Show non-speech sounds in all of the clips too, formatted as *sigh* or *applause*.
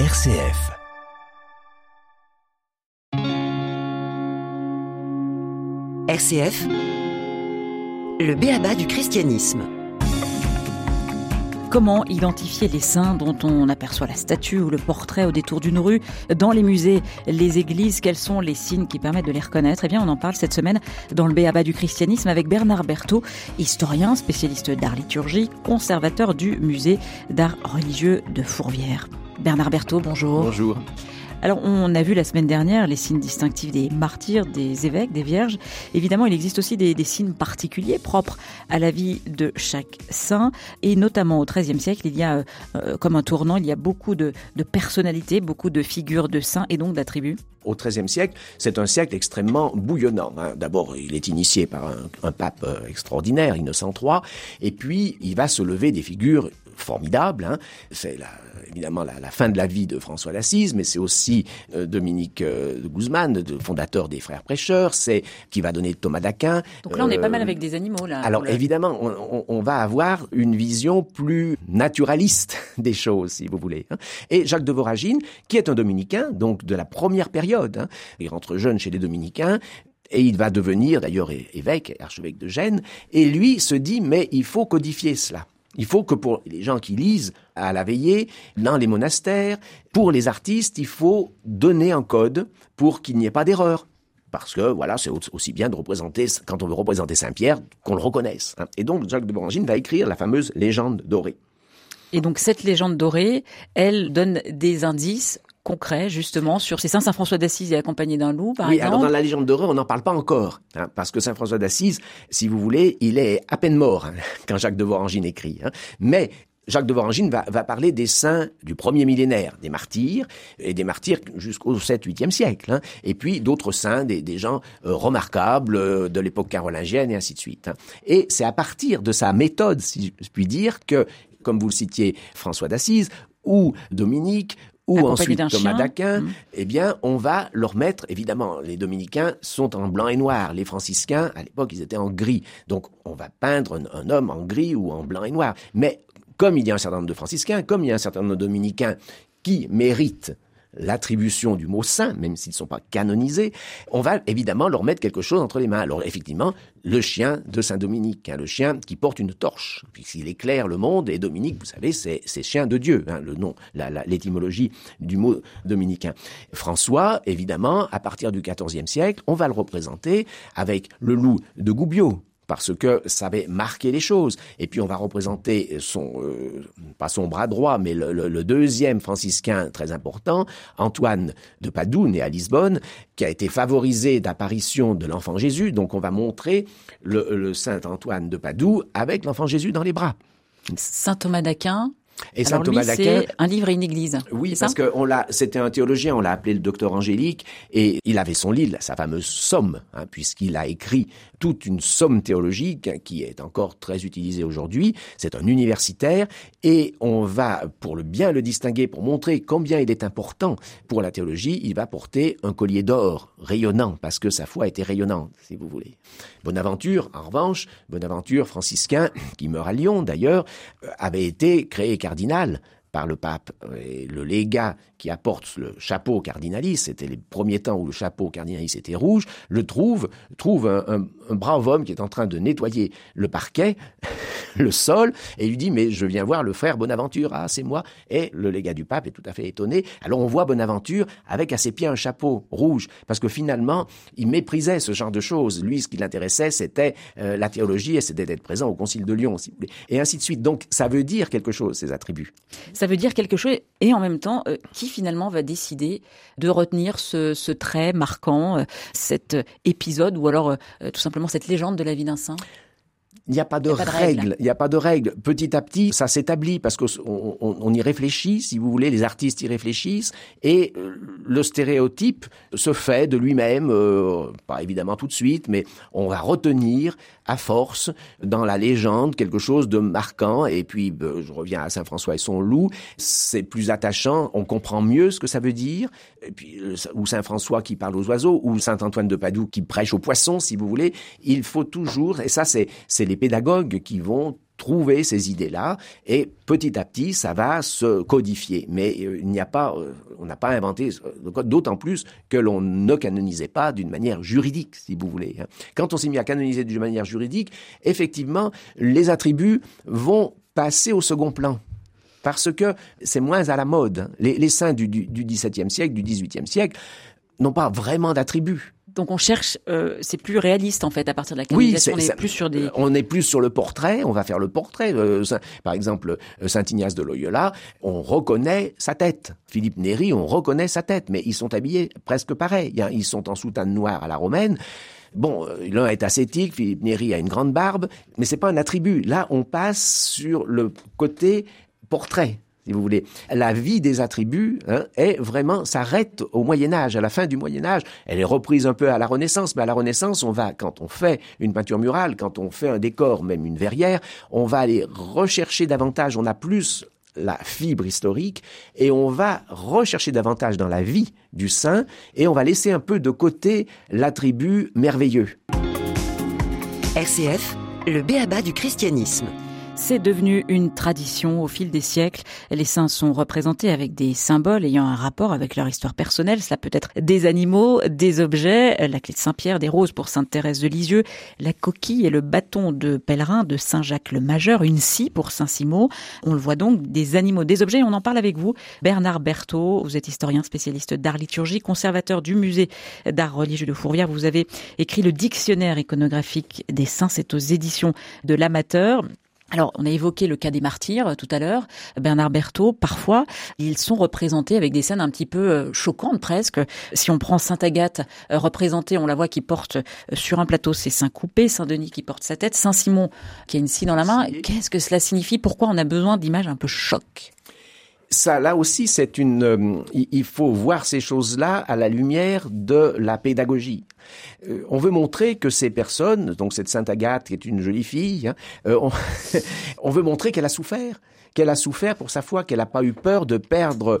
RCF. RCF, le béaba du christianisme. Comment identifier les saints dont on aperçoit la statue ou le portrait au détour d'une rue, dans les musées, les églises? Quels sont les signes qui permettent de les reconnaître? Eh bien, on en parle cette semaine dans le Béaba du christianisme avec Bernard Berthaud, historien, spécialiste d'art liturgique, conservateur du musée d'art religieux de Fourvière. Bernard Berthaud, bonjour. Bonjour. Alors, on a vu la semaine dernière les signes distinctifs des martyrs, des évêques, des vierges. Évidemment, il existe aussi des, signes particuliers propres à la vie de chaque saint. Et notamment au XIIIe siècle, il y a, euh, comme un tournant, il y a beaucoup de, personnalités, beaucoup de figures de saints et donc d'attributs. Au XIIIe siècle, c'est un siècle extrêmement bouillonnant. Hein. D'abord, il est initié par un, un pape euh, extraordinaire, Innocent III, et puis il va se lever des figures formidable. Hein. C'est évidemment la, fin de la vie de François d'Assise, mais c'est aussi euh, Dominique euh, de Guzman, de, fondateur des Frères Prêcheurs, c'est qui va donner Thomas d'Aquin. Donc là, on est pas mal euh, avec des animaux. là. Alors évidemment, on, va avoir une vision plus naturaliste *laughs* des choses, si vous voulez. Hein. Et Jacques de Voragine, qui est un dominicain, donc de la première période, hein. il rentre jeune chez les dominicains, et il va devenir d'ailleurs évêque, archevêque de Gênes, et lui se dit, mais il faut codifier cela. Il faut que pour les gens qui lisent à la veillée, dans les monastères, pour les artistes, il faut donner un code pour qu'il n'y ait pas d'erreur. Parce que voilà, c'est aussi bien de représenter, quand on veut représenter Saint-Pierre, qu'on le reconnaisse. Hein. Et donc Jacques de Borangine va écrire la fameuse légende dorée. Et donc cette légende dorée, elle donne des indices concret justement sur ces saints Saint François d'Assise est accompagné d'un loup par oui, exemple. alors dans la légende d'Heureux, on n'en parle pas encore hein, parce que Saint François d'Assise, si vous voulez, il est à peine mort hein, *laughs* quand Jacques de Vorangine écrit. Hein. Mais Jacques de Vorangine va, va, parler des saints du premier millénaire, des martyrs, et des martyrs jusqu'au 7-8e siècle, hein, et puis d'autres saints, des, des gens euh, remarquables euh, de l'époque carolingienne, et ainsi de suite. Hein. Et c'est à partir de sa méthode, si je puis dire, que, comme vous le citiez, François d'Assise, ou Dominique, ou ensuite Thomas d'Aquin, mmh. eh bien, on va leur mettre, évidemment, les dominicains sont en blanc et noir, les franciscains, à l'époque, ils étaient en gris. Donc, on va peindre un, homme en gris ou en blanc et noir. Mais comme il y a un certain nombre de franciscains, comme il y a un certain nombre de dominicains qui méritent l'attribution du mot saint, même s'ils ne sont pas canonisés, on va évidemment leur mettre quelque chose entre les mains. Alors effectivement, le chien de Saint Dominique, hein, le chien qui porte une torche, puisqu'il éclaire le monde, et Dominique, vous savez, c'est, chien de Dieu, hein, le nom, l'étymologie du mot dominicain. François, évidemment, à partir du XIVe siècle, on va le représenter avec le loup de Goubiot, parce que ça avait marqué les choses. Et puis on va représenter son, euh, pas son bras droit, mais le, deuxième franciscain très important, Antoine de Padoue, né à Lisbonne, qui a été favorisé d'apparition de l'enfant Jésus. Donc on va montrer le, saint Antoine de Padoue avec l'enfant Jésus dans les bras. Saint Thomas d'Aquin, et saint Thomas d'Aquin, un livre et une église. Oui, parce que on l'a, c'était un théologien, on l'a appelé le docteur Angélique, et il avait son livre, sa fameuse somme, hein, puisqu'il a écrit toute une somme théologique qui est encore très utilisée aujourd'hui. C'est un universitaire, et on va, pour le bien le distinguer, pour montrer combien il est important pour la théologie, il va porter un collier d'or rayonnant, parce que sa foi était rayonnante, si vous voulez. Bonaventure, en revanche, Bonaventure franciscain, qui meurt à Lyon d'ailleurs, euh, avait été créé cardinal par le pape. Et le légat qui apporte le chapeau cardinalis, c'était les premiers temps où le chapeau cardinalis était rouge, le trouve, trouve un, un brave homme qui est en train de nettoyer le parquet, *laughs* le sol, et lui dit, mais je viens voir le frère Bonaventure, ah, c'est moi. Et le légat du pape est tout à fait étonné. Alors on voit Bonaventure avec à ses pieds un chapeau rouge, parce que finalement, il méprisait ce genre de choses. Lui, ce qui l'intéressait, c'était euh, la théologie, et c'était d'être présent au Concile de Lyon, si vous voulez. Et ainsi de suite. Donc, ça veut dire quelque chose, ces attributs. Veut dire quelque chose, et en même temps, euh, qui finalement va décider de retenir ce, trait marquant, euh, cet épisode, ou alors tout simplement cette légende de la vie d'un saint? Il n'y a pas de, règles. Il n'y a pas de règles. Petit à petit, ça s'établit parce qu'on on, y réfléchit, si vous voulez, les artistes y réfléchissent, et euh, le stéréotype se fait de lui-même, euh, pas évidemment tout de suite, mais on va retenir à force dans la légende quelque chose de marquant. Et puis, euh, je reviens à Saint François et son loup, c'est plus attachant, on comprend mieux ce que ça veut dire. Et puis, ou Saint François qui parle aux oiseaux, ou Saint Antoine de Padoue qui prêche aux poissons, si vous voulez. Il faut toujours, et ça, c'est c'est les pédagogues qui vont trouver ces idées-là et petit à petit ça va se codifier. Mais euh, il n'y a pas euh, on n'a pas inventé code d'autant plus que l'on ne canonisait pas d'une manière juridique si vous voulez hein. quand on s'est mis à canoniser d'une manière juridique effectivement les attributs vont passer au second plan. Parce que c'est moins à la mode les, les saints du, du XVIIe siècle du XVIIIe siècle n'ont pas vraiment d'attributs donc on cherche, euh, c'est plus réaliste en fait à partir de la. Oui, on est plus sur des. On est plus sur le portrait. On va faire le portrait. Euh, par exemple, euh, Saint Ignace de Loyola, on reconnaît sa tête. Philippe Néri, on reconnaît sa tête, mais ils sont habillés presque pareil. Ils sont en soutane noire à la romaine. Bon, l'un est ascétique, Philippe Néri a une grande barbe, mais c'est pas un attribut. Là, on passe sur le côté portrait si vous voulez. La vie des attributs hein, est vraiment s'arrête au Moyen Âge, à la fin du Moyen Âge. Elle est reprise un peu à la Renaissance, mais à la Renaissance, on va, quand on fait une peinture murale, quand on fait un décor, même une verrière, on va aller rechercher davantage, on a plus la fibre historique et on va rechercher davantage dans la vie du saint et on va laisser un peu de côté l'attribut merveilleux. RCF, le béaba du christianisme. C'est devenu une tradition au fil des siècles. Les saints sont représentés avec des symboles ayant un rapport avec leur histoire personnelle. Cela peut être des animaux, des objets, la clé de Saint-Pierre, des roses pour Sainte Thérèse de Lisieux, la coquille et le bâton de pèlerin de Saint-Jacques le Majeur, une scie pour Saint-Simon. On le voit donc, des animaux, des objets. On en parle avec vous. Bernard Berthaud, vous êtes historien spécialiste d'art liturgie, conservateur du musée d'art religieux de Fourvière. Vous avez écrit le dictionnaire iconographique des saints. C'est aux éditions de l'amateur. Alors, on a évoqué le cas des martyrs euh, tout à l'heure. Bernard Berthaud, parfois, ils sont représentés avec des scènes un petit peu euh, choquantes presque. Si on prend Sainte Agathe euh, représentée, on la voit qui porte sur un plateau ses seins coupés, Saint Denis qui porte sa tête, Saint Simon qui a une scie dans la main. Qu'est-ce que cela signifie? Pourquoi on a besoin d'images un peu choc? Ça, là aussi, c'est une. Euh, il faut voir ces choses-là à la lumière de la pédagogie. Euh, on veut montrer que ces personnes, donc cette Sainte Agathe qui est une jolie fille, hein, euh, on, *laughs* on, veut montrer qu'elle a souffert, qu'elle a souffert pour sa foi, qu'elle n'a pas eu peur de perdre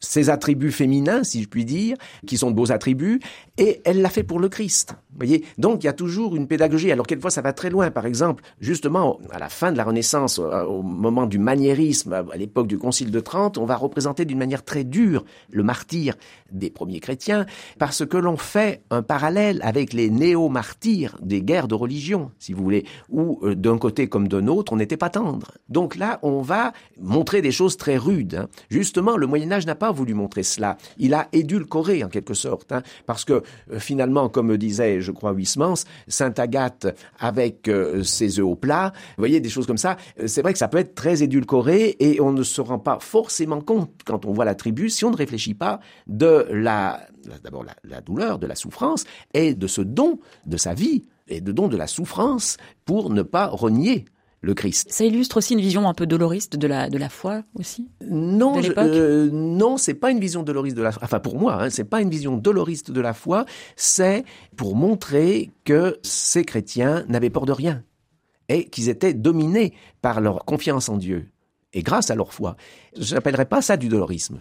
ses attributs féminins, si je puis dire, qui sont de beaux attributs, et elle l'a fait pour le Christ. Voyez Donc il y a toujours une pédagogie. Alors quelquefois ça va très loin. Par exemple, justement, à la fin de la Renaissance, au moment du maniérisme, à l'époque du Concile de Trente, on va représenter d'une manière très dure le martyr des premiers chrétiens, parce que l'on fait un parallèle avec les néo-martyrs des guerres de religion, si vous voulez, où euh, d'un côté comme d'un autre, on n'était pas tendre. Donc là, on va montrer des choses très rudes. Hein. Justement, le Moyen Âge n'a pas voulu montrer cela. Il a édulcoré en quelque sorte, hein, parce que euh, finalement, comme disait, je crois, Huysmans, Sainte Agathe avec euh, ses œufs au plat, vous voyez, des choses comme ça, euh, c'est vrai que ça peut être très édulcoré et on ne se rend pas forcément compte quand on voit la tribu, si on ne réfléchit pas, de la, d'abord la, la douleur, de la souffrance et de ce don de sa vie et de don de la souffrance pour ne pas renier le Christ. Ça illustre aussi une vision un peu doloriste de la de la foi aussi? Non, de euh, non, c'est pas une vision doloriste de la. Enfin, pour moi, hein, c'est pas une vision doloriste de la foi. C'est pour montrer que ces chrétiens n'avaient peur de rien et qu'ils étaient dominés par leur confiance en Dieu et grâce à leur foi. Je n'appellerais pas ça du dolorisme.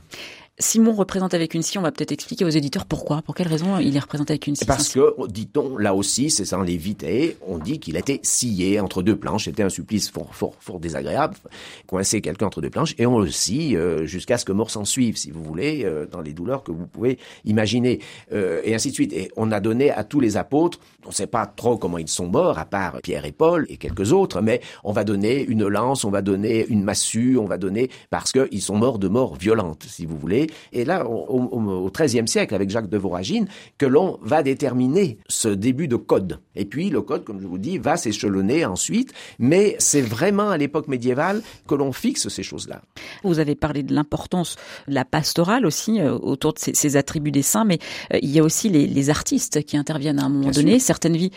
Simon représente avec une scie, on va peut-être expliquer aux éditeurs pourquoi, pour quelle raison il est représenté avec une scie. Parce que, dit-on, là aussi, c'est sans l'éviter, on dit qu'il était scié entre deux planches, c'était un supplice fort, fort, fort désagréable, coincer quelqu'un entre deux planches, et on le scie euh, jusqu'à ce que mort s'en suive, si vous voulez, euh, dans les douleurs que vous pouvez imaginer, euh, et ainsi de suite. Et on a donné à tous les apôtres, on ne sait pas trop comment ils sont morts, à part Pierre et Paul et quelques autres, mais on va donner une lance, on va donner une massue, on va donner, parce qu'ils sont morts de mort violente, si vous voulez, et là, au XIIIe siècle, avec Jacques de Voragine, que l'on va déterminer ce début de code. Et puis, le code, comme je vous dis, va s'échelonner ensuite, mais c'est vraiment à l'époque médiévale que l'on fixe ces choses-là. Vous avez parlé de l'importance de la pastorale aussi, euh, autour de ces, ces, attributs des saints, mais euh, il y a aussi les, les, artistes qui interviennent à un moment Bien donné. Sûr. Certaines vies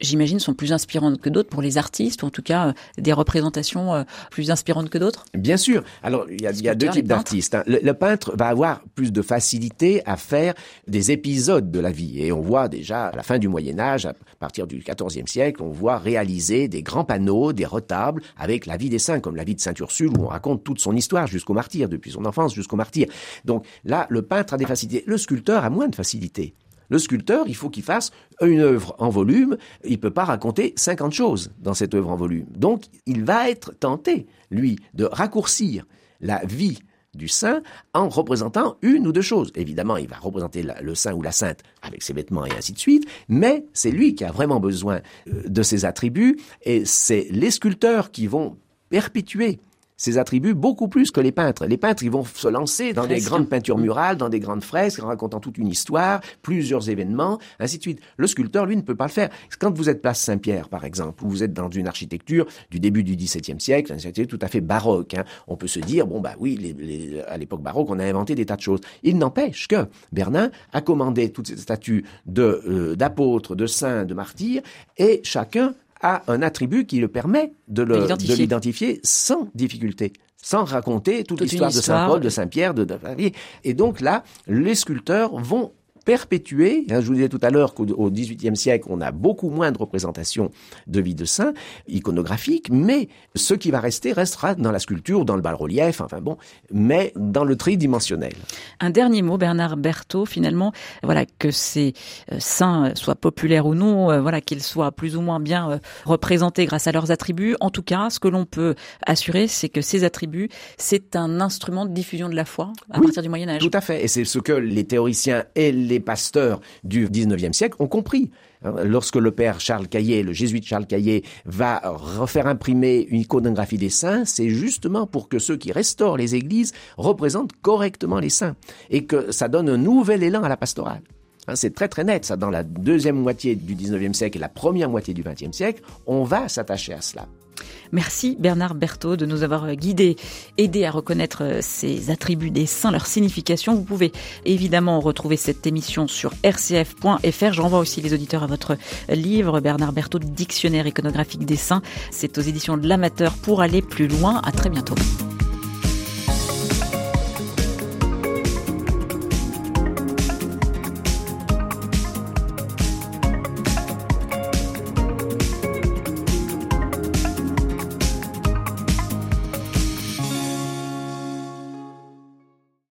j'imagine, sont plus inspirantes que d'autres pour les artistes, ou en tout cas euh, des représentations euh, plus inspirantes que d'autres? Bien sûr. Alors, il y a, y a deux types d'artistes. Hein. Le, le, peintre va avoir plus de facilité à faire des épisodes de la vie. Et on voit déjà, à la fin du Moyen Âge, à partir du XIVe siècle, on voit réaliser des grands panneaux, des retables, avec la vie des saints, comme la vie de Saint Ursule, où on raconte toute son histoire jusqu'au martyr, depuis son enfance jusqu'au martyr. Donc là, le peintre a des facilités. Le sculpteur a moins de facilité Le sculpteur, il faut qu'il fasse une œuvre en volume. Il peut pas raconter 50 choses dans cette œuvre en volume. Donc, il va être tenté, lui, de raccourcir la vie du saint en représentant une ou deux choses. Évidemment, il va représenter le saint ou la sainte avec ses vêtements et ainsi de suite, mais c'est lui qui a vraiment besoin euh, de ses attributs et c'est les sculpteurs qui vont perpétuer ces attributs beaucoup plus que les peintres. Les peintres, ils vont se lancer dans des grandes peintures murales, dans des grandes fresques, racontant toute une histoire, plusieurs événements, ainsi de suite. Le sculpteur, lui, ne peut pas le faire. Quand vous êtes place Saint-Pierre, par exemple, où vous êtes dans une architecture du début du XVIIe siècle, tout à fait baroque, hein, on peut se dire, bon, bah oui, à l'époque baroque, on a inventé des tas de choses. Il n'empêche que Bernin a commandé toutes ces statues de, euh, d'apôtres, de saints, de martyrs, et chacun a un attribut qui le permet de l'identifier sans difficulté sans raconter toute, l'histoire de Saint Paul, de Saint Pierre, de, de, et donc là, les sculpteurs vont perpétuer. Hein, je vous disais tout à l'heure qu'au XVIIIe siècle, on a beaucoup moins de représentations de vie de saint iconographiques, mais ce qui va rester restera dans la sculpture, dans le bas-relief, enfin bon, mais dans le tridimensionnel. Un dernier mot, Bernard Berthaud, finalement, voilà que ces euh, saints soient populaires ou non, euh, voilà qu'ils soient plus ou moins bien euh, représentés grâce à leurs attributs. En tout cas, ce que l'on peut assurer, c'est que ces attributs, c'est un instrument de diffusion de la foi à partir du Moyen Âge. Tout à fait, et c'est ce que les théoriciens et les les pasteurs du 19e siècle ont compris. Hein, lorsque le père Charles Caillet, le jésuite Charles Caillet, va refaire imprimer une iconographie des saints, c'est justement pour que ceux qui restaurent les églises représentent correctement les saints et que ça donne un nouvel élan à la pastorale. Hein, c'est très très net, ça, dans la deuxième moitié du 19e siècle et la première moitié du 20e siècle, on va s'attacher à cela. Merci Bernard Berthaud de nous avoir guidés, aidés à reconnaître euh, ces attributs des saints, leur signification. Vous pouvez évidemment retrouver cette émission sur rcf.fr. Je renvoie aussi les auditeurs à votre livre Bernard Berthaud, Dictionnaire iconographique des saints. C'est aux éditions de l'amateur pour aller plus loin. À très bientôt.